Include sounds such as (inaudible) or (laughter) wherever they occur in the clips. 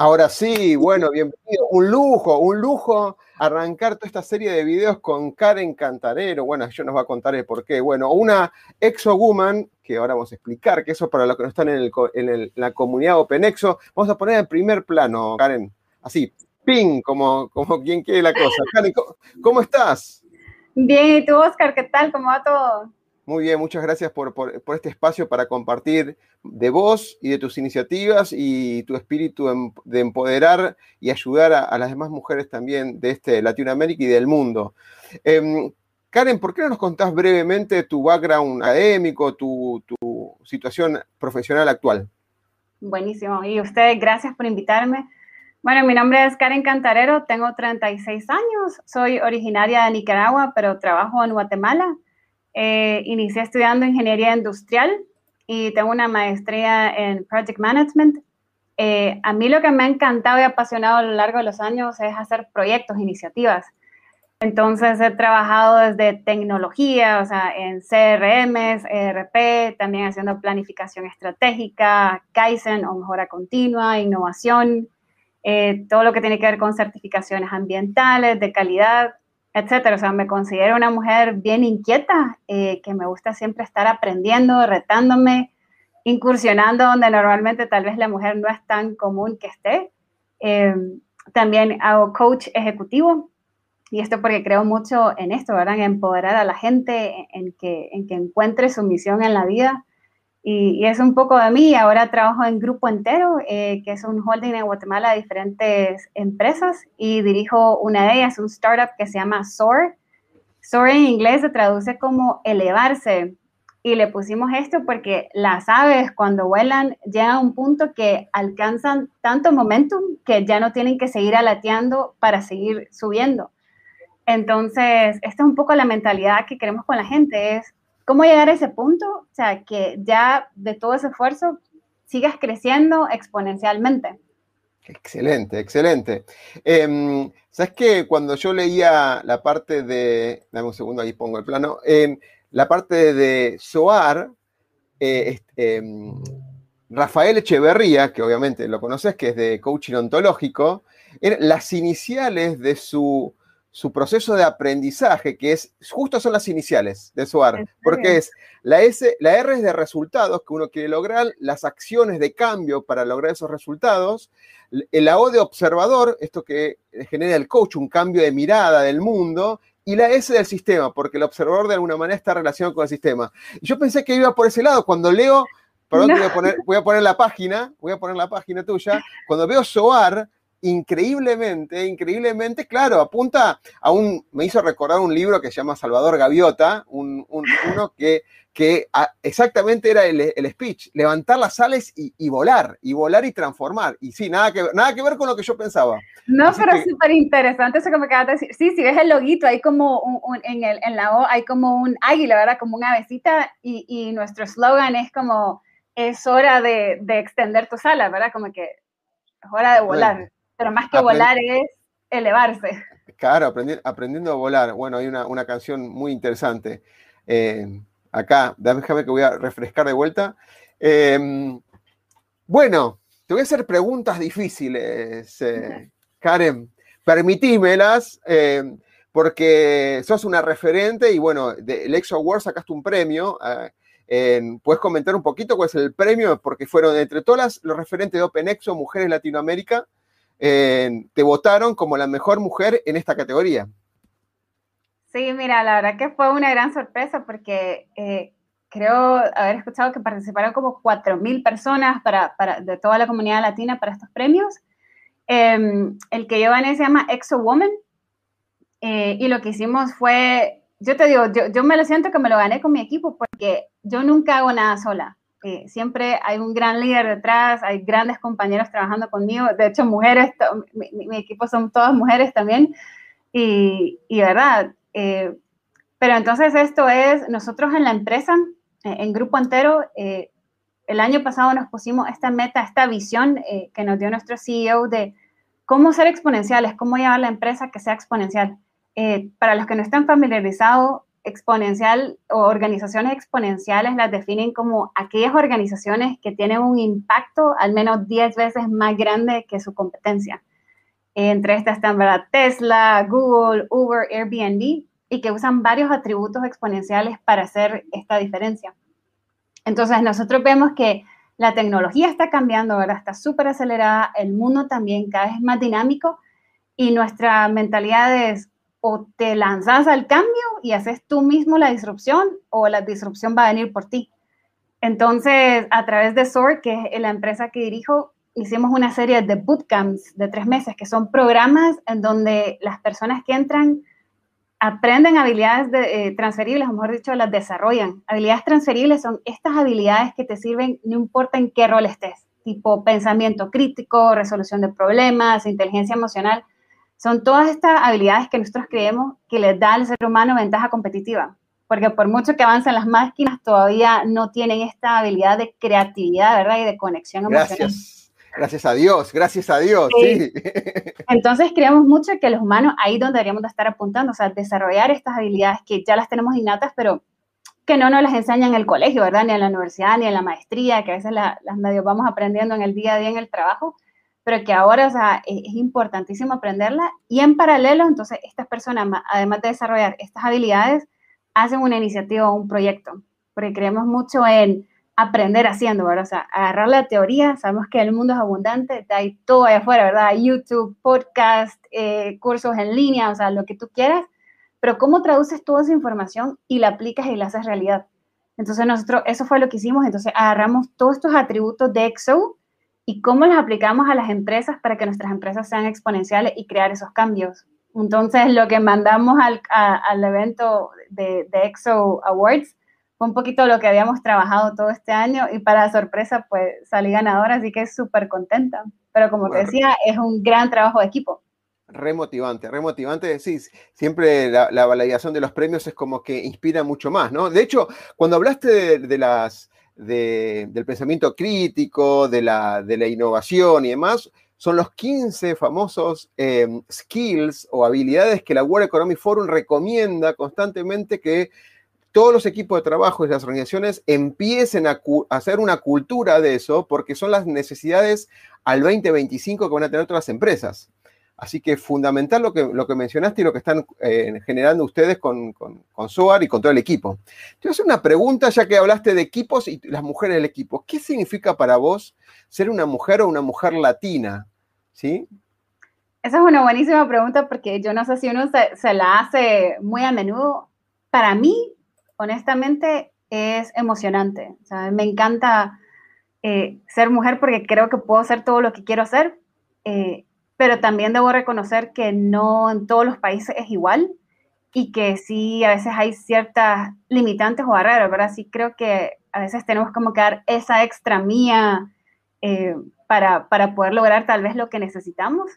Ahora sí, (laughs) bueno, bienvenido. Un lujo, un lujo arrancar toda esta serie de videos con Karen Cantarero. Bueno, ella nos va a contar el por qué. Bueno, una exo-woman, que ahora vamos a explicar, que eso para los que no están en, la comunidad OpenExo, vamos a poner en primer plano, Karen. Así, ping, como, como quien quiere la cosa. Karen, ¿cómo, estás? Bien, ¿y tú, Oscar? ¿Qué tal? ¿Cómo va todo? Muy bien, muchas gracias por, este espacio para compartir de vos y de tus iniciativas y tu espíritu de empoderar y ayudar a, las demás mujeres también de este Latinoamérica y del mundo. Em, Karen, ¿por qué no nos contás brevemente tu background académico, tu, tu situación profesional actual? Buenísimo. Y ustedes, gracias por invitarme. Bueno, mi nombre es Karen Cantarero, tengo 36 años, soy originaria de Nicaragua, pero trabajo en Guatemala. Eh, inicié estudiando ingeniería industrial y tengo una maestría en project management. Eh, a mí lo que me ha encantado y apasionado a lo largo de los años es hacer proyectos, iniciativas. Entonces he trabajado desde tecnología, o sea, en CRMs, ERP, también haciendo planificación estratégica, Kaizen o mejora continua, innovación, eh, todo lo que tiene que ver con certificaciones ambientales, de calidad, etcétera. O sea, me considero una mujer bien inquieta, eh, que me gusta siempre estar aprendiendo, retándome, incursionando donde normalmente tal vez la mujer no es tan común que esté. Eh, también hago coach ejecutivo y esto porque creo mucho en esto, ¿verdad? En empoderar a la gente, en que, en que encuentre su misión en la vida. Y, es un poco de mí. Ahora trabajo en Grupo Entero, eh, que es un holding en Guatemala de diferentes empresas y dirijo una de ellas, un startup que se llama SOAR. SOAR en inglés se traduce como elevarse. Y le pusimos esto porque las aves cuando vuelan llegan a un punto que alcanzan tanto momentum que ya no tienen que seguir alateando para seguir subiendo. Entonces, esta es un poco la mentalidad que queremos con la gente, es ¿Cómo llegar a ese punto? O sea, que ya de todo ese esfuerzo sigas creciendo exponencialmente. Excelente, excelente. Em, ¿Sabes qué? Cuando yo leía la parte de, dame un segundo, ahí pongo el plano, em, la parte de SOAR, eh, em, Rafael Echeverría, que obviamente lo conoces, que es de coaching ontológico, las iniciales de su su proceso de aprendizaje, que es, justo son las iniciales de SOAR, porque es la, S, la R es de resultados que uno quiere lograr, las acciones de cambio para lograr esos resultados, la O de observador, esto que genera el coach, un cambio de mirada del mundo, y la S del sistema, porque el observador de alguna manera está relacionado con el sistema. Y yo pensé que iba por ese lado, cuando leo, perdón, voy, a poner, voy a poner la página, voy a poner la página tuya, cuando veo SOAR, increíblemente, increíblemente, claro, apunta a un, me hizo recordar un libro que se llama Salvador Gaviota, un, uno que, que exactamente era el, speech, levantar las alas y, volar, y volar y transformar. Y sí, nada que, nada que ver con lo que yo pensaba. No, pero es súper interesante eso que me acabas de decir. Sí, si ves el loguito, hay como un, en, el, en la O, hay como un águila, ¿verdad? Como una avecita, y, y nuestro slogan es como, es hora de, de extender tus alas, ¿verdad? Como que es hora de volar pero más que volar es elevarse. Claro, aprendiendo a volar. Bueno, hay una, canción muy interesante. Eh, acá, déjame que voy a refrescar de vuelta. Em, bueno, te voy a hacer preguntas difíciles, eh, Karen. Permitímelas, em, porque sos una referente y bueno, del Exo Award sacaste un premio. Eh, ¿Puedes comentar un poquito cuál es el premio? Porque fueron entre todas los referentes de OpenExo, Mujeres Latinoamérica, te votaron como la mejor mujer en esta categoría. Sí, mira, la verdad que fue una gran sorpresa porque eh, creo haber escuchado que participaron como 4.000 personas para, para, de toda la comunidad latina para estos premios. Em, el que yo gané se llama Exo Woman eh, y lo que hicimos fue, yo te digo, yo, yo, me lo siento que me lo gané con mi equipo porque yo nunca hago nada sola. Siempre hay un gran líder detrás, hay grandes compañeros trabajando conmigo, de hecho mujeres, mi, equipo son todas mujeres también y, y verdad. Eh, pero entonces esto es, nosotros en la empresa eh, en grupo entero, eh, el año pasado nos pusimos esta meta, esta visión que nos dio nuestro CEO de cómo ser exponenciales, cómo llevar la empresa que sea exponencial. para los que no están familiarizados, exponencial o organizaciones exponenciales las definen como aquellas organizaciones que tienen un impacto al menos 10 veces más grande que su competencia. Entre estas están ¿verdad? Tesla, Google, Uber, Airbnb y que usan varios atributos exponenciales para hacer esta diferencia. Entonces, nosotros vemos que la tecnología está cambiando, ¿verdad? Está súper acelerada, el mundo también cada vez más dinámico y nuestra mentalidad es o te lanzas al cambio y haces tú mismo la disrupción o la disrupción va a venir por ti. Entonces, a través de SOAR, que es la empresa que dirijo, hicimos una serie de bootcamps de tres meses, que son programas en donde las personas que entran aprenden habilidades de, eh, transferibles, o mejor dicho, las desarrollan. Habilidades transferibles son estas habilidades que te sirven no importa en qué rol estés, tipo pensamiento crítico, resolución de problemas, inteligencia emocional. Son todas estas habilidades que nosotros creemos que les da al ser humano ventaja competitiva, porque por mucho que avancen las máquinas, todavía no tienen esta habilidad de creatividad, ¿verdad? Y de conexión emocional. Gracias. Gracias a Dios, gracias a Dios, sí. (laughs) Entonces creemos mucho que los humanos ahí donde deberíamos de estar apuntando, o sea, desarrollar estas habilidades que ya las tenemos innatas, pero que no nos las enseñan en el colegio, ¿verdad? Ni en la universidad, ni en la maestría, que a veces las medios vamos aprendiendo en el día a día en el trabajo, pero que ahora, o sea, es, importantísimo aprenderla y en paralelo, entonces, estas personas, además de desarrollar estas habilidades, hacen una iniciativa o un proyecto, porque creemos mucho en aprender haciendo, ¿verdad? O sea, agarrar la teoría, sabemos que el mundo es abundante, hay todo allá afuera, ¿verdad? YouTube, podcast, eh, cursos en línea, o sea, lo que tú quieras, pero cómo traduces toda esa información y la aplicas y la haces realidad. Entonces nosotros, eso fue lo que hicimos, entonces agarramos todos estos atributos de EXO y cómo los aplicamos a las empresas para que nuestras empresas sean exponenciales y crear esos cambios. Entonces lo que mandamos al, al evento de, de EXO Awards fue un poquito lo que habíamos trabajado todo este año y para sorpresa pues salí ganadora, así que súper contenta. Pero como te decía, es un gran trabajo de equipo. Remotivante, remotivante, sí, siempre la, validación de los premios es como que inspira mucho más, ¿no? De hecho, cuando hablaste de, las, del pensamiento crítico, de la, de la innovación y demás, son los 15 famosos em, skills o habilidades que la World Economic Forum recomienda constantemente que todos los equipos de trabajo y las organizaciones empiecen a, hacer una cultura de eso, porque son las necesidades al 2025 que van a tener todas las empresas. Así que fundamental lo que, lo que mencionaste y lo que están eh, generando ustedes con, con, con, SOAR y con todo el equipo. Te voy a hacer una pregunta, ya que hablaste de equipos y las mujeres del equipo. ¿Qué significa para vos ser una mujer o una mujer latina? ¿Sí? Esa es una buenísima pregunta porque yo no sé si uno se, la hace muy a menudo. Para mí, honestamente es emocionante. me encanta eh, ser mujer porque creo que puedo hacer todo lo que quiero hacer, eh, pero también debo reconocer que no en todos los países es igual y que sí a veces hay ciertas limitantes o barreras, ¿verdad? Sí creo que a veces tenemos como que dar esa extra mía eh, para, para poder lograr tal vez lo que necesitamos,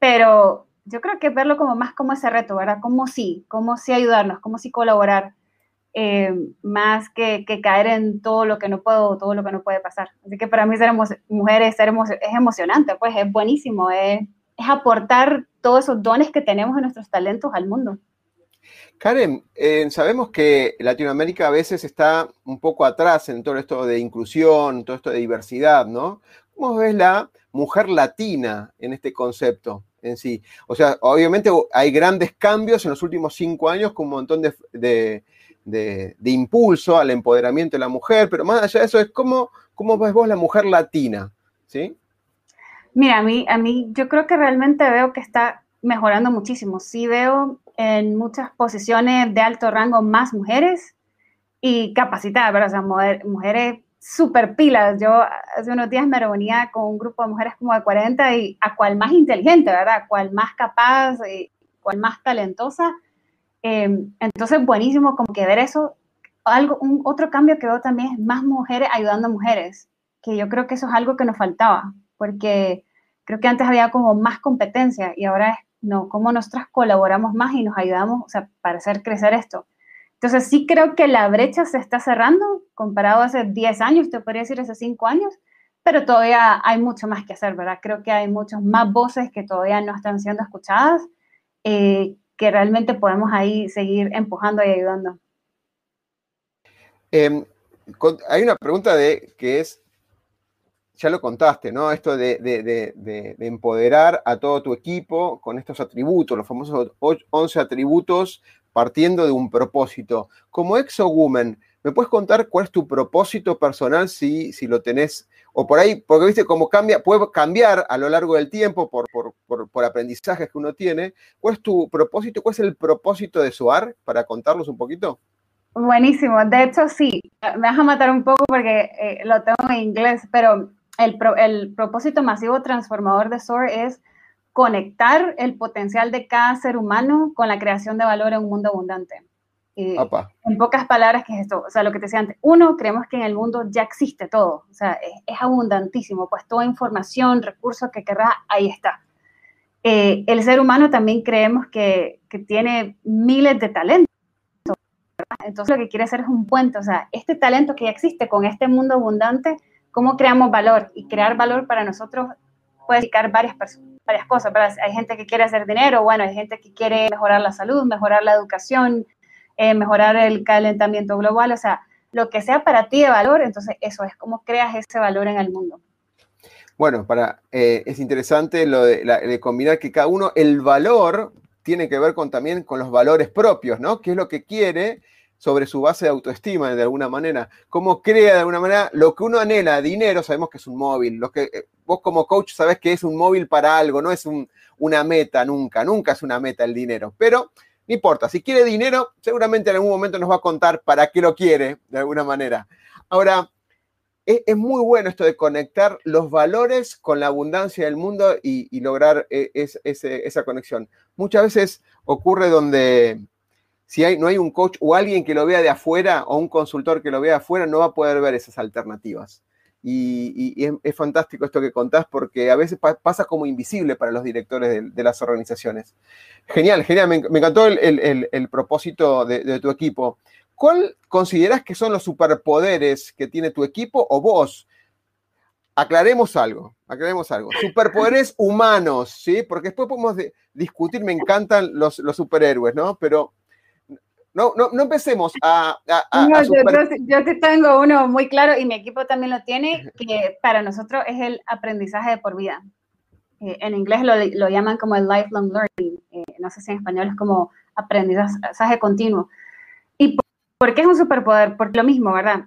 pero yo creo que verlo como más como ese reto, ¿verdad? Como sí, como sí ayudarnos, como sí colaborar. Eh, más que, caer en todo lo que no puedo, todo lo que no puede pasar. Así que para mí ser mujeres ser es emocionante, pues es buenísimo, es, aportar todos esos dones que tenemos en nuestros talentos al mundo. Karen, eh, sabemos que Latinoamérica a veces está un poco atrás en todo esto de inclusión, todo esto de diversidad, ¿no? ¿Cómo ves la mujer latina en este concepto en sí? O sea, obviamente hay grandes cambios en los últimos cinco años con un montón de de, impulso al empoderamiento de la mujer, pero más allá de eso es cómo, cómo ves vos la mujer latina, ¿sí? Mira, a mí, a mí yo creo que realmente veo que está mejorando muchísimo. Sí veo en muchas posiciones de alto rango más mujeres y capacitadas, ¿verdad? O sea, mujeres súper pilas. Yo hace unos días me reunía con un grupo de mujeres como de 40 y a cual más inteligente, ¿verdad? A cual más capaz, y cual más talentosa. Em, entonces, buenísimo como que ver eso. Algo, un, otro cambio que veo también es más mujeres ayudando a mujeres, que yo creo que eso es algo que nos faltaba, porque creo que antes había como más competencia y ahora es, no, cómo nosotras colaboramos más y nos ayudamos, o sea, para hacer crecer esto. Entonces sí creo que la brecha se está cerrando comparado a hace 10 años, te podría decir hace 5 años, pero todavía hay mucho más que hacer, ¿verdad? Creo que hay muchas más voces que todavía no están siendo escuchadas, eh, que realmente podemos ahí seguir empujando y ayudando. Em, hay una pregunta de que es, ya lo contaste, ¿no? Esto de, de, empoderar a todo tu equipo con estos atributos, los famosos 11 atributos partiendo de un propósito. Como exo-woman, ¿me puedes contar cuál es tu propósito personal si, si lo tenés? O por ahí, porque viste cómo cambia, puede cambiar a lo largo del tiempo por, por, aprendizajes que uno tiene. ¿Cuál es tu propósito? ¿Cuál es el propósito de SOAR? Para contarlos un poquito. Buenísimo. De hecho, sí. Me vas a matar un poco porque eh, lo tengo en inglés, pero el, el propósito masivo transformador de SOAR es conectar el potencial de cada ser humano con la creación de valor en un mundo abundante. En pocas palabras, ¿qué es esto? O sea, lo que te decía antes, uno, creemos que en el mundo ya existe todo, o sea, es, abundantísimo, pues toda información, recursos que querrás, ahí está. Eh, el ser humano también creemos que, que tiene miles de talentos. Entonces lo que quiere hacer es un puente, o sea, este talento que ya existe con este mundo abundante, ¿cómo creamos valor? Y crear valor para nosotros puede dedicar varias personas varias cosas, Hay gente que quiere hacer dinero, bueno, hay gente que quiere mejorar la salud, mejorar la educación, eh, mejorar el calentamiento global, o sea, lo que sea para ti de valor, entonces eso es cómo creas ese valor en el mundo. Bueno, para, eh, es interesante lo de, combinar que cada uno, el valor tiene que ver con, también con los valores propios, ¿no? ¿Qué es lo que quiere? sobre su base de autoestima de alguna manera, cómo crea de alguna manera lo que uno anhela, dinero, sabemos que es un móvil, lo que eh, vos como coach sabés que es un móvil para algo, no es una meta nunca, nunca es una meta el dinero, pero no importa, si quiere dinero, seguramente en algún momento nos va a contar para qué lo quiere, de alguna manera. Ahora, es, muy bueno esto de conectar los valores con la abundancia del mundo y, lograr eh, esa conexión. Muchas veces ocurre donde si hay, no hay un coach o alguien que lo vea de afuera o un consultor que lo vea de afuera, no va a poder ver esas alternativas. Y, es, fantástico esto que contás porque a veces pasa como invisible para los directores de, las organizaciones. Genial, genial. Me, encantó el, propósito de, tu equipo. ¿Cuál consideras que son los superpoderes que tiene tu equipo o vos? Aclaremos algo, aclaremos algo. Superpoderes humanos, ¿sí? Porque después podemos discutir, me encantan los, los superhéroes, ¿no? Pero no, no, no empecemos a... yo, te tengo uno muy claro y mi equipo también lo tiene, que para nosotros es el aprendizaje de por vida. Eh, en inglés lo, lo, llaman como el lifelong learning, eh, no sé si en español es como aprendizaje continuo. ¿Y por, qué es un superpoder? Porque lo mismo, ¿verdad?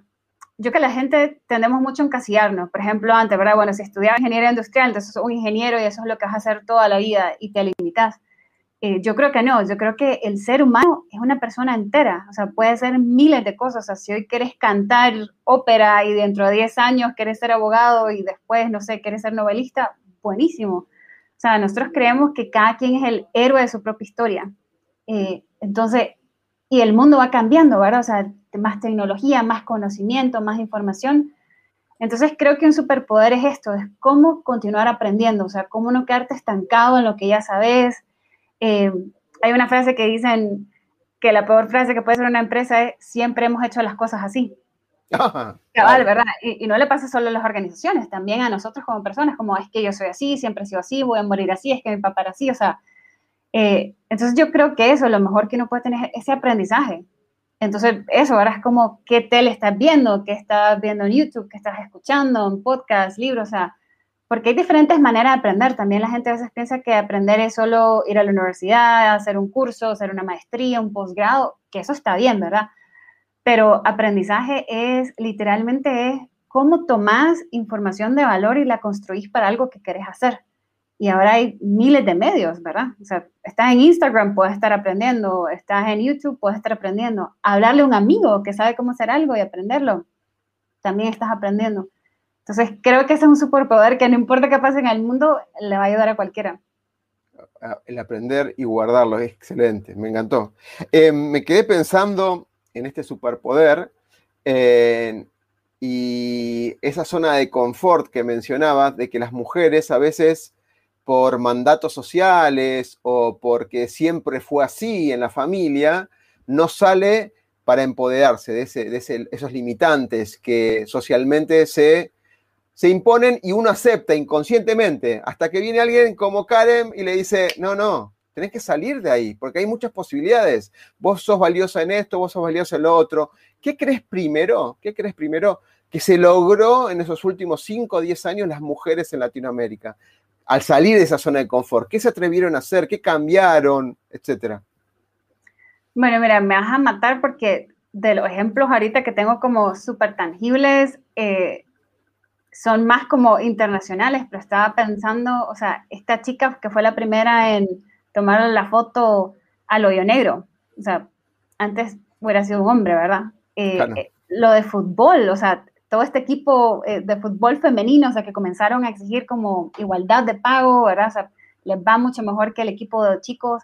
Yo que la gente tendemos mucho a encasillarnos. Por ejemplo, antes, ¿verdad? Bueno, si estudiabas ingeniería industrial, entonces sos un ingeniero y eso es lo que vas a hacer toda la vida y te limitas eh, yo creo que no, yo creo que el ser humano es una persona entera, o sea, puede ser miles de cosas, o sea, si hoy quieres cantar ópera y dentro de 10 años quieres ser abogado y después, no sé, quieres ser novelista, buenísimo. O sea, nosotros creemos que cada quien es el héroe de su propia historia. Eh, entonces, y el mundo va cambiando, ¿verdad? O sea, más tecnología, más conocimiento, más información. Entonces creo que un superpoder es esto, es cómo continuar aprendiendo, o sea, cómo no quedarte estancado en lo que ya sabes, eh, hay una frase que dicen que la peor frase que puede ser una empresa es siempre hemos hecho las cosas así. (laughs) Cabal, ¿verdad? Y, no le pasa solo a las organizaciones, también a nosotros como personas, como es que yo soy así, siempre he sido así, voy a morir así, es que mi papá era así, o sea, eh, entonces yo creo que eso, lo mejor que uno puede tener es ese aprendizaje. Entonces, eso, ahora es como qué tele estás viendo, qué estás viendo en YouTube, qué estás escuchando, en podcast, libros, o sea, porque hay diferentes maneras de aprender. También la gente a veces piensa que aprender es solo ir a la universidad, hacer un curso, hacer una maestría, un posgrado, que eso está bien, ¿verdad? Pero aprendizaje es literalmente es cómo tomás información de valor y la construís para algo que querés hacer. y ahora hay miles de medios, ¿verdad? O sea, estás en Instagram, puedes estar aprendiendo, estás en YouTube, puedes estar aprendiendo. Hablarle a un amigo que sabe cómo hacer algo y aprenderlo, también estás aprendiendo. Entonces, creo que ese es un superpoder que no importa qué pase en el mundo, le va a ayudar a cualquiera. El aprender y guardarlo es excelente, me encantó. Eh, me quedé pensando en este superpoder y esa zona de confort que mencionabas, de que las mujeres a veces por mandatos sociales o porque siempre fue así en la familia, no sale para empoderarse de, esos limitantes que socialmente se, se imponen y uno acepta inconscientemente, hasta que viene alguien como Karen y le dice, no, no, tenés que salir de ahí, porque hay muchas posibilidades. Vos sos valiosa en esto, vos sos valiosa en lo otro. ¿Qué crees primero? ¿Qué crees primero que se logró en esos últimos 5 o 10 años las mujeres en Latinoamérica? al salir de esa zona de confort? ¿Qué se atrevieron a hacer? ¿Qué cambiaron? Etcétera. Bueno, mira, me vas a matar porque de los ejemplos ahorita que tengo como súper tangibles, eh, son más como internacionales, pero estaba pensando, o sea, esta chica que fue la primera en tomar la foto al hoyo negro, o sea, antes hubiera sido un hombre, ¿verdad? Eh, eh, lo de fútbol, o sea, todo este equipo eh, de fútbol femenino, o sea, que comenzaron a exigir como igualdad de pago, ¿verdad? O sea, les va mucho mejor que el equipo de chicos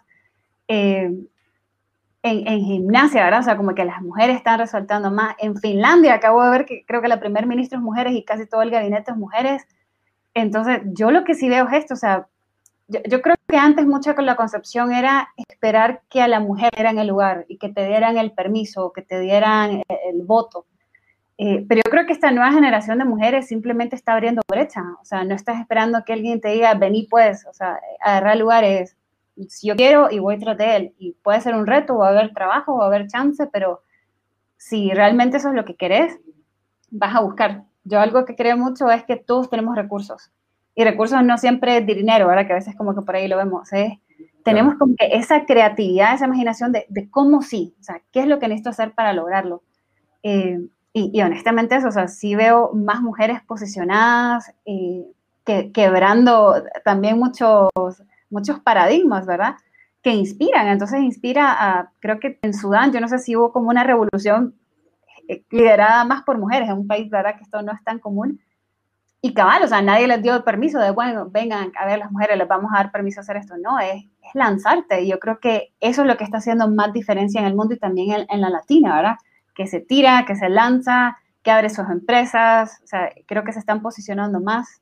en, gimnasia, ¿verdad? O sea, como que las mujeres están resaltando más. En Finlandia acabo de ver que creo que la primer ministra es mujeres y casi todo el gabinete es mujeres. Entonces, yo lo que sí veo es esto, o sea, yo, creo que antes mucha con la concepción era esperar que a la mujer era en el lugar y que te dieran el permiso, que te dieran el voto. Eh, pero yo creo que esta nueva generación de mujeres simplemente está abriendo brecha. O sea, no estás esperando que alguien te diga, vení pues, o sea, agarrar lugares. Si yo quiero y voy tras de él. Y puede ser un reto, va a haber trabajo, va a haber chance, pero si realmente eso es lo que querés, vas a buscar. Yo algo que creo mucho es que todos tenemos recursos. Y recursos no siempre es dinero, ¿verdad? Que a veces como que por ahí lo vemos. ¿eh? Tenemos como que esa creatividad, esa imaginación de, de, cómo sí, o sea, qué es lo que necesito hacer para lograrlo. Eh, y, honestamente eso, o sea, sí veo más mujeres posicionadas, y que, quebrando también muchos, muchos paradigmas, ¿verdad? Que inspiran, entonces inspira a, creo que en Sudán, yo no sé si hubo como una revolución eh, liderada más por mujeres, en un país, ¿verdad? Que esto no es tan común. Y cabal, o sea, nadie les dio permiso de, bueno, vengan, a ver, las mujeres les vamos a dar permiso a hacer esto. No, es, lanzarte. Y yo creo que eso es lo que está haciendo más diferencia en el mundo y también en, en la latina, ¿verdad? que se tira, que se lanza, que abre sus empresas, o sea, creo que se están posicionando más.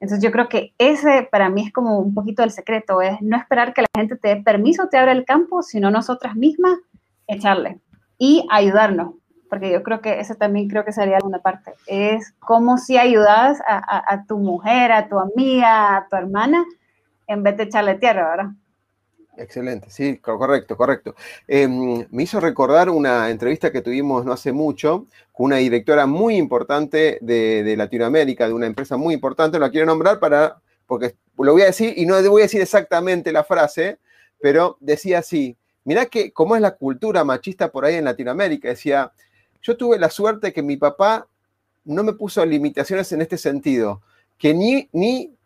Entonces yo creo que ese para mí es como un poquito el secreto, es no esperar que la gente te dé permiso, te abra el campo, sino nosotras mismas echarle y ayudarnos, porque yo creo que ese también creo que sería alguna parte, es como si ayudas a, a tu mujer, a tu amiga, a tu hermana, en vez de echarle tierra, ¿verdad? Excelente, sí, correcto, correcto. Em, me hizo recordar una entrevista que tuvimos no hace mucho con una directora muy importante de, Latinoamérica, de una empresa muy importante, la quiero nombrar para, porque lo voy a decir y no voy a decir exactamente la frase, pero decía así, mirá que cómo es la cultura machista por ahí en Latinoamérica, decía, yo tuve la suerte que mi papá no me puso limitaciones en este sentido, que ni, ni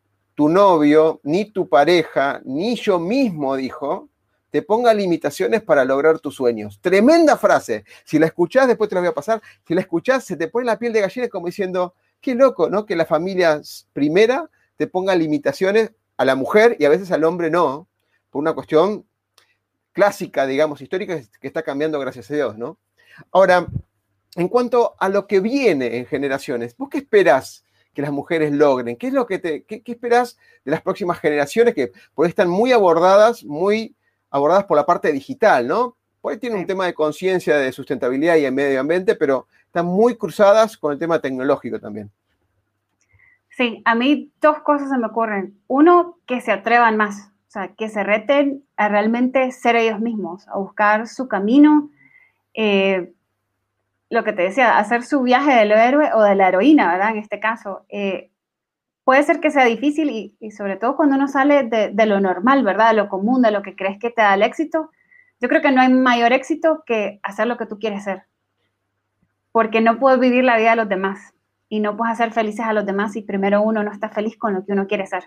tu novio, ni tu pareja, ni yo mismo, dijo, te ponga limitaciones para lograr tus sueños. Tremenda frase. Si la escuchás, después te la voy a pasar, si la escuchás, se te pone la piel de gallina como diciendo, qué loco, ¿no? Que la familia primera te ponga limitaciones a la mujer y a veces al hombre no, por una cuestión clásica, digamos, histórica, que está cambiando, gracias a Dios, ¿no? Ahora, en cuanto a lo que viene en generaciones, ¿vos qué esperás que las mujeres logren? ¿Qué es lo que te, qué, esperas de las próximas generaciones que por ahí están muy abordadas, muy abordadas por la parte digital, ¿no? Por ahí tienen un tema de conciencia, de sustentabilidad y de medio ambiente, pero están muy cruzadas con el tema tecnológico también. Sí, a mí dos cosas se me ocurren. Uno, que se atrevan más, o sea, que se reten a realmente ser ellos mismos, a buscar su camino. Eh, lo que te decía, hacer su viaje del héroe o de la heroína, ¿verdad? En este caso, eh, puede ser que sea difícil y, sobre todo cuando uno sale de, lo normal, ¿verdad? De lo común, de lo que crees que te da el éxito. Yo creo que no hay mayor éxito que hacer lo que tú quieres ser. Porque no puedes vivir la vida de los demás y no puedes hacer felices a los demás si primero uno no está feliz con lo que uno quiere ser.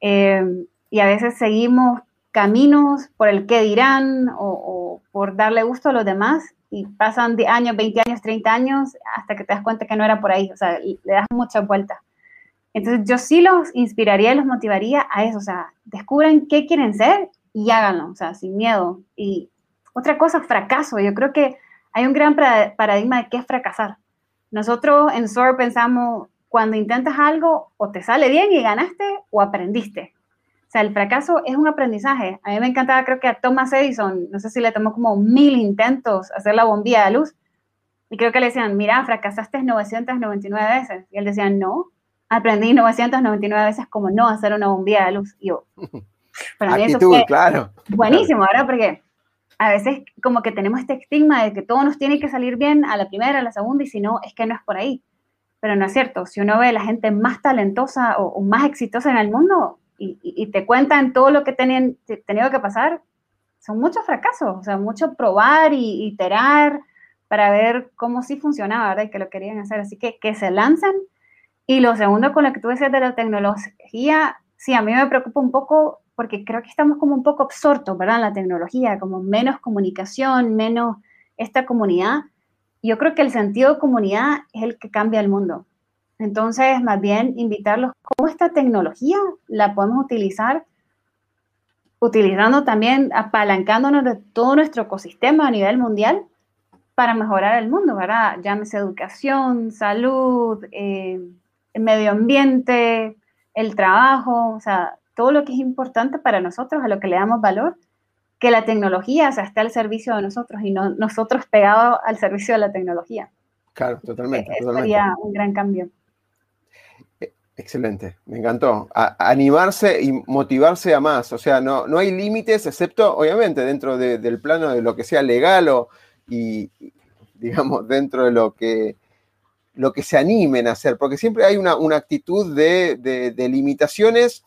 Eh, y a veces seguimos caminos por el qué dirán o, por darle gusto a los demás y pasan de años, 20 años, 30 años hasta que te das cuenta que no era por ahí, o sea, le das muchas vueltas. Entonces yo sí los inspiraría y los motivaría a eso, o sea, descubran qué quieren ser y háganlo, o sea, sin miedo. Y otra cosa, fracaso. Yo creo que hay un gran paradigma de qué es fracasar. Nosotros en SOAR pensamos, cuando intentas algo, o te sale bien y ganaste, o aprendiste. O sea, el fracaso es un aprendizaje. A mí me encantaba, creo que a Thomas Edison, no sé si le tomó como mil intentos hacer la bombilla de luz, y creo que le decían, mira, fracasaste 999 veces. Y él decía, no, aprendí 999 veces como no hacer una bombilla de luz. Y yo, (laughs) para mí eso fue claro. buenísimo, ¿verdad? Porque a veces como que tenemos este estigma de que todo nos tiene que salir bien a la primera, a la segunda, y si no, es que no es por ahí. Pero no es cierto. Si uno ve a la gente más talentosa o, más exitosa en el mundo y, te cuentan todo lo que tenían tenido que pasar, son muchos fracasos, o sea, mucho probar y iterar para ver cómo sí funcionaba, ¿verdad? Y que lo querían hacer. Así que que se lancen y lo segundo con lo que tú decías de la tecnología, sí, a mí me preocupa un poco porque creo que estamos como un poco absortos, ¿verdad? En la tecnología, como menos comunicación, menos esta comunidad. Yo creo que el sentido de comunidad es el que cambia el mundo. Entonces, más bien invitarlos cómo esta tecnología la podemos utilizar, utilizando también, apalancándonos de todo nuestro ecosistema a nivel mundial para mejorar el mundo, ¿verdad? Llámese educación, salud, eh, el medio ambiente, el trabajo, o sea, todo lo que es importante para nosotros, a lo que le damos valor, que la tecnología o sea, esté al servicio de nosotros y no nosotros pegados al servicio de la tecnología. Claro, totalmente. Eso sería un gran cambio. Excelente, me encantó. animarse y motivarse a más. O sea, no, no hay límites, excepto, obviamente, dentro del plano de lo que sea legal o, y, digamos, dentro de lo que lo que se animen a hacer, porque siempre hay una, actitud de, limitaciones.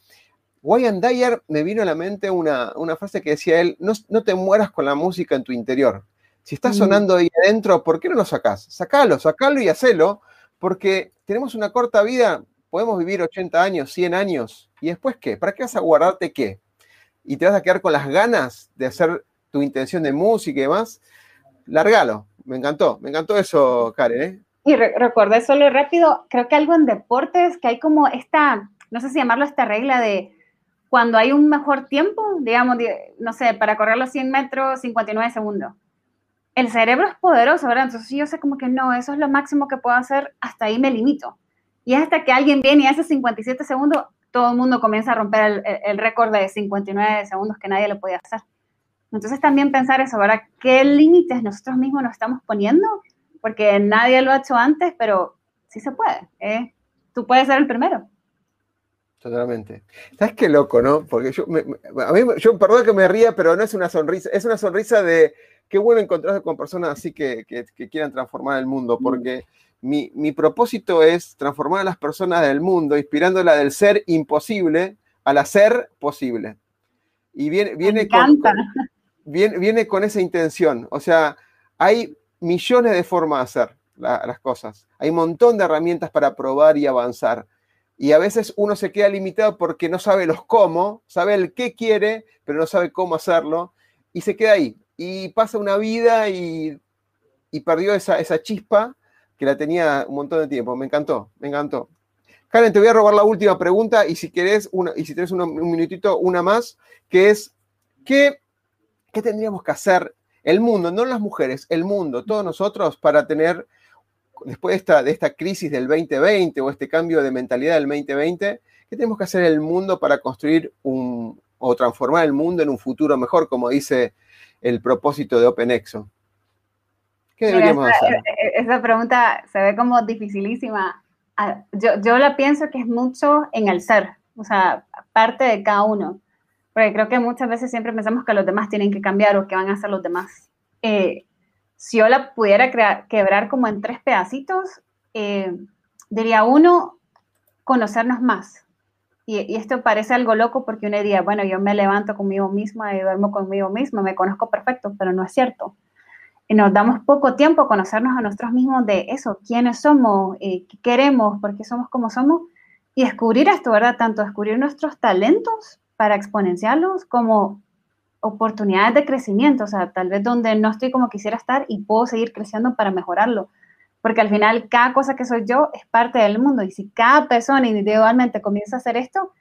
Wayne Dyer me vino a la mente una, frase que decía él, no, te mueras con la música en tu interior. Si está mm. sonando ahí adentro, ¿por qué no lo sacás? Sacalo, sacalo y hacelo, porque tenemos una corta vida, podemos vivir 80 años, 100 años, ¿y después qué? ¿Para qué vas a guardarte qué? ¿Y te vas a quedar con las ganas de hacer tu intención de música y demás? Largalo, me encantó, me encantó eso, Karen, ¿eh? Y recordé solo rápido, creo que algo en deportes, que hay como esta, no sé si llamarlo esta regla de cuando hay un mejor tiempo, digamos, no sé, para correr los 100 metros, 59 segundos. El cerebro es poderoso, ¿verdad? Entonces yo sé como que no, eso es lo máximo que puedo hacer, hasta ahí me limito. Y hasta que alguien viene y hace 57 segundos, todo el mundo comienza a romper el, récord de 59 segundos que nadie lo podía hacer. Entonces también pensar eso, ¿verdad? ¿Qué límites nosotros mismos nos estamos poniendo porque nadie lo ha hecho antes, pero sí se puede. ¿eh? Tú puedes ser el primero. Totalmente. ¿Sabes qué loco, no? Porque yo, a mí, yo, perdón que me ría, pero no es una sonrisa, es una sonrisa de qué bueno encontrarse con personas así que, quieran transformar el mundo, porque mi, propósito es transformar a las personas del mundo, inspirándola del ser imposible al hacer posible. Y viene, viene, con, viene, viene con esa intención. O sea, hay millones de formas de hacer las cosas. Hay un montón de herramientas para probar y avanzar. Y a veces uno se queda limitado porque no sabe los cómo, sabe el qué quiere, pero no sabe cómo hacerlo. Y se queda ahí. Y pasa una vida y, perdió esa, esa chispa que la tenía un montón de tiempo. Me encantó, me encantó. Karen, te voy a robar la última pregunta y si querés, una, y si tienes un, minutito, una más, que es, ¿qué, ¿qué tendríamos que hacer el mundo, no las mujeres, el mundo, todos nosotros para tener, después de esta, de esta crisis del 2020 o este cambio de mentalidad del 2020, ¿qué tenemos que hacer el mundo para construir un, o transformar el mundo en un futuro mejor, como dice el propósito de OpenExo? ¿Qué deberíamos hacer? E, e, esa pregunta se ve como dificilísima. Ah, yo, yo la pienso que es mucho en el ser, o sea, parte de cada uno porque creo que muchas veces siempre pensamos que los demás tienen que cambiar o que van a hacer los demás. Eh, si yo la pudiera quebrar como en tres pedacitos, eh, diría uno, conocernos más. Y, esto parece algo loco porque uno diría, bueno, yo me levanto conmigo misma y duermo conmigo misma, me conozco perfecto, pero no es cierto. Y nos damos poco tiempo a conocernos a nosotros mismos de eso, quiénes somos, eh, qué queremos, por qué somos como somos. y descubrir esto, ¿verdad? Tanto descubrir nuestros talentos para exponenciarlos como oportunidades de crecimiento, o sea, tal vez donde no estoy como quisiera estar y puedo seguir creciendo para mejorarlo. Porque al final cada cosa que soy yo es parte del mundo y si cada persona individualmente comienza a hacer esto,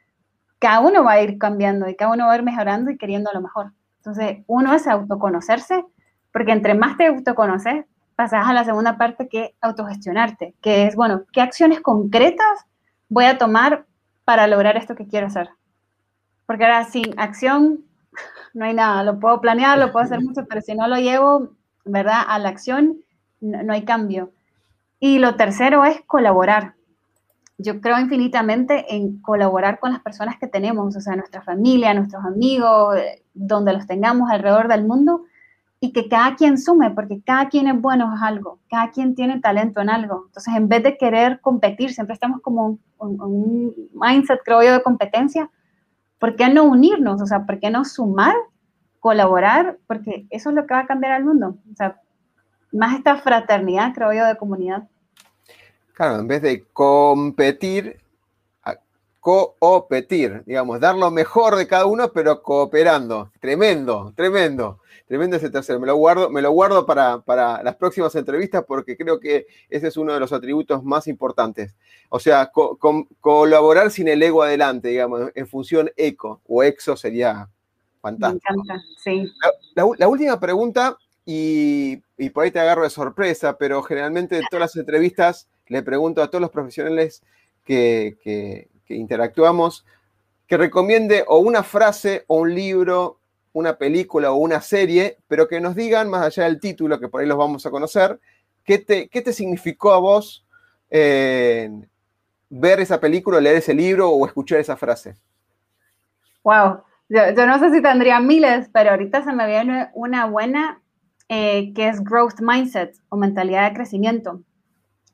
cada uno va a ir cambiando y cada uno va a ir mejorando y queriendo lo mejor. Entonces, uno es autoconocerse, porque entre más te autoconoces, pasas a la segunda parte que es autogestionarte, que es, bueno, ¿qué acciones concretas voy a tomar para lograr esto que quiero hacer? Porque ahora sin acción (laughs) no hay nada, lo puedo planear, lo puedo hacer mucho, pero si no lo llevo, ¿verdad? A la acción, no, hay cambio. Y lo tercero es colaborar. Yo creo infinitamente en colaborar con las personas que tenemos, o sea, nuestra familia, nuestros amigos, eh, donde los tengamos alrededor del mundo, y que cada quien sume, porque cada quien es bueno en algo, cada quien tiene talento en algo. Entonces, en vez de querer competir, siempre estamos como un mindset, creo yo, de competencia, ¿por qué no unirnos? O sea, ¿por qué no sumar, colaborar? Porque eso es lo que va a cambiar al mundo. O sea, más esta fraternidad, creo yo, de comunidad. Claro, en vez de competir, coopetir, digamos, dar lo mejor de cada uno, pero cooperando. Tremendo, tremendo. Tremendo ese tercero. Me lo guardo, me lo guardo para, para, las próximas entrevistas porque creo que ese es uno de los atributos más importantes. O sea, colaborar sin el ego adelante, digamos, en función eco o exo sería fantástico. Me encanta, sí. La, última pregunta, y, por ahí te agarro de sorpresa, pero generalmente en todas las entrevistas le pregunto a todos los profesionales que, interactuamos que recomiende o una frase o un libro una película o una serie, pero que nos digan, más allá del título, que por ahí los vamos a conocer, qué te, qué te significó a vos eh, ver esa película, leer ese libro o escuchar esa frase. Wow, yo, no sé si tendría miles, pero ahorita se me viene una buena eh, que es Growth Mindset o mentalidad de crecimiento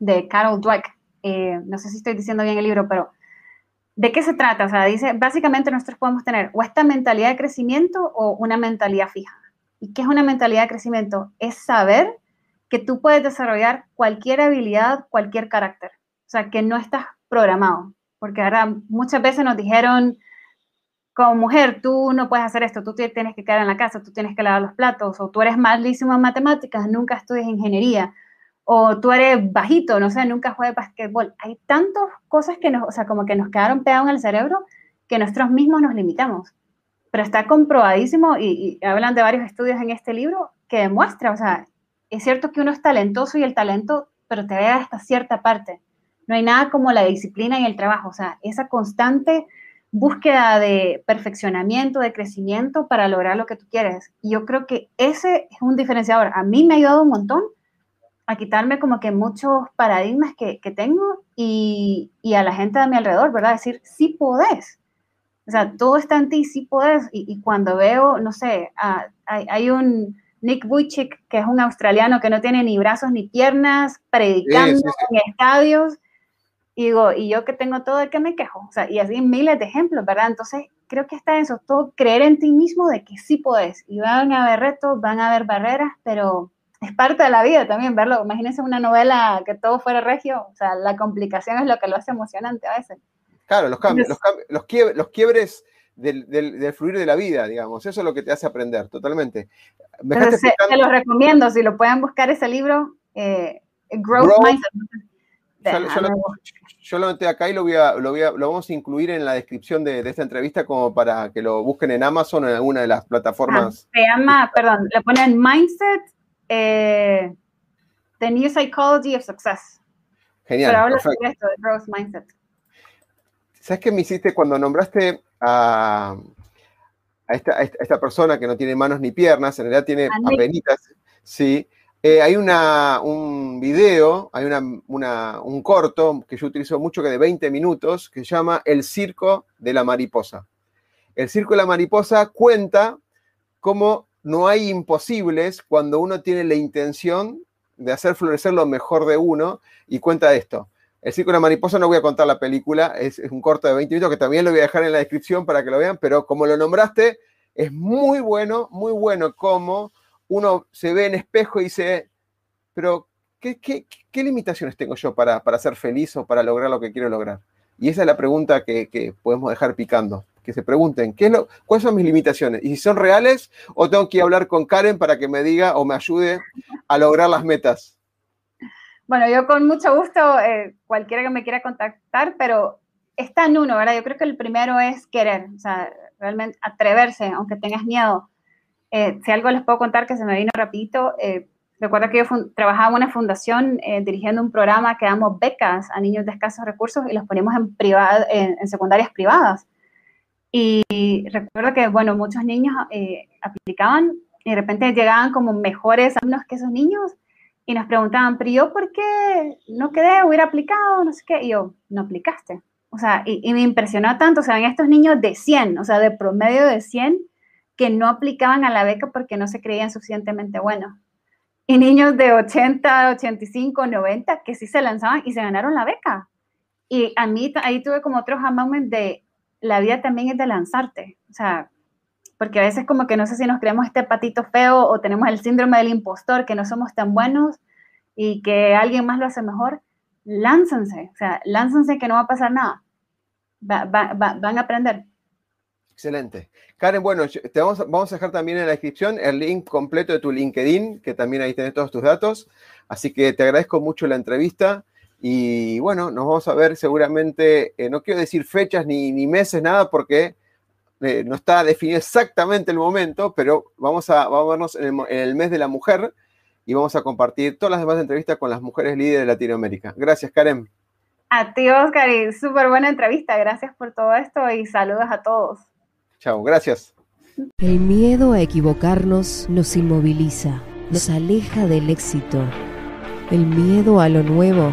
de Carol Dweck. Eh, no sé si estoy diciendo bien el libro, pero ¿De qué se trata? O sea, dice, básicamente nosotros podemos tener o esta mentalidad de crecimiento o una mentalidad fija. ¿Y qué es una mentalidad de crecimiento? Es saber que tú puedes desarrollar cualquier habilidad, cualquier carácter. O sea, que no estás programado. Porque ahora muchas veces nos dijeron, como mujer, tú no puedes hacer esto, tú tienes que quedar en la casa, tú tienes que lavar los platos, o tú eres malísimo en matemáticas, nunca estudias ingeniería o tú eres bajito, no sé, nunca juegas basquetbol. Hay tantas cosas que nos, o sea, como que nos quedaron pegados en el cerebro que nosotros mismos nos limitamos. Pero está comprobadísimo, y, hablan de varios estudios en este libro, que demuestra, o sea, es cierto que uno es talentoso y el talento, pero te vea hasta cierta parte. No hay nada como la disciplina y el trabajo, o sea, esa constante búsqueda de perfeccionamiento, de crecimiento para lograr lo que tú quieres. Y yo creo que ese es un diferenciador. A mí me ha ayudado un montón a quitarme como que muchos paradigmas que, que tengo y, y, a la gente de mi alrededor, ¿verdad? Decir, sí podés. O sea, todo está en ti, sí podés. Y, y cuando veo, no sé, hay, hay, un Nick Vujicic, que es un australiano que no tiene ni brazos ni piernas, predicando en estadios. Y digo, y yo que tengo todo, ¿de qué me quejo? O sea, y así miles de ejemplos, ¿verdad? Entonces, creo que está eso, todo creer en ti mismo de que sí podés. Y van a haber retos, van a haber barreras, pero es parte de la vida también verlo. Imagínense una novela que todo fuera regio, o sea, la complicación es lo que lo hace emocionante a veces. Claro, los cambios, los, los, quiebres, los quiebres del, del, fluir de la vida, digamos, eso es lo que te hace aprender, totalmente. te lo recomiendo, si lo pueden buscar ese libro, eh, Growth, Mindset. Yo, lo metí acá y lo, voy a, lo, voy a, lo, vamos a incluir en la descripción de, de, esta entrevista como para que lo busquen en Amazon o en alguna de las plataformas. Ah, se llama, perdón, le ponen Mindset eh, The New Psychology of Success. Genial. Pero habla sobre esto, de growth mindset. ¿Sabes qué me hiciste cuando nombraste a, a, esta, persona que no tiene manos ni piernas, en realidad tiene apenitas, sí? Eh, hay una, un video, hay una, una, un corto que yo utilizo mucho que de 20 minutos que se llama El Circo de la Mariposa. El Circo de la Mariposa cuenta cómo no hay imposibles cuando uno tiene la intención de hacer florecer lo mejor de uno y cuenta esto. El Círculo de Mariposa no voy a contar la película, es, un corto de 20 minutos que también lo voy a dejar en la descripción para que lo vean, pero como lo nombraste, es muy bueno, muy bueno como uno se ve en espejo y dice, pero ¿qué, limitaciones tengo yo para, para ser feliz o para lograr lo que quiero lograr? Y esa es la pregunta que, podemos dejar picando. Que se pregunten, ¿qué es lo, ¿cuáles son mis limitaciones? Y si son reales, o tengo que hablar con Karen para que me diga o me ayude a lograr las metas. Bueno, yo con mucho gusto, eh, cualquiera que me quiera contactar, pero está en uno, ¿verdad? Yo creo que el primero es querer, o sea, realmente atreverse, aunque tengas miedo. Eh, si algo les puedo contar que se me vino rapidito, eh, recuerdo que yo trabajaba en una fundación eh, dirigiendo un programa que damos becas a niños de escasos recursos y los poníamos en, en, secundarias privadas. Y recuerdo que, bueno, muchos niños aplicaban y de repente llegaban como mejores alumnos que esos niños y nos preguntaban, pero yo por qué no quedé, hubiera aplicado, no sé qué, y yo, no aplicaste. O sea, y, me impresionó tanto, o sea, en estos niños de 100, o sea, de promedio de 100, que no aplicaban a la beca porque no se creían suficientemente buenos. Y niños de 80, 85, 90 que sí se lanzaban y se ganaron la beca. Y a mí ahí tuve como otro moment de la vida también es de lanzarte. O sea, porque a veces como que no sé si nos creemos este patito feo o tenemos el síndrome del impostor, que no somos tan buenos y que alguien más lo hace mejor. Lánzanse, o sea, lánzanse que no va a pasar nada. van a aprender. Excelente. Karen, bueno, te vamos, vamos, a dejar también en la descripción el link completo de tu LinkedIn, que también ahí tenés todos tus datos. Así que te agradezco mucho la entrevista. Y bueno, nos vamos a ver seguramente, eh, no quiero decir fechas ni, meses, nada, porque eh, no está definido exactamente el momento, pero vamos a, vamos a vernos en el, mes de la mujer y vamos a compartir todas las demás entrevistas con las mujeres líderes de Latinoamérica. Gracias, Karen. A ti, Oscar, y súper buena entrevista. Gracias por todo esto y saludos a todos. Chao, gracias. El miedo a equivocarnos nos inmoviliza, nos aleja del éxito. El miedo a lo nuevo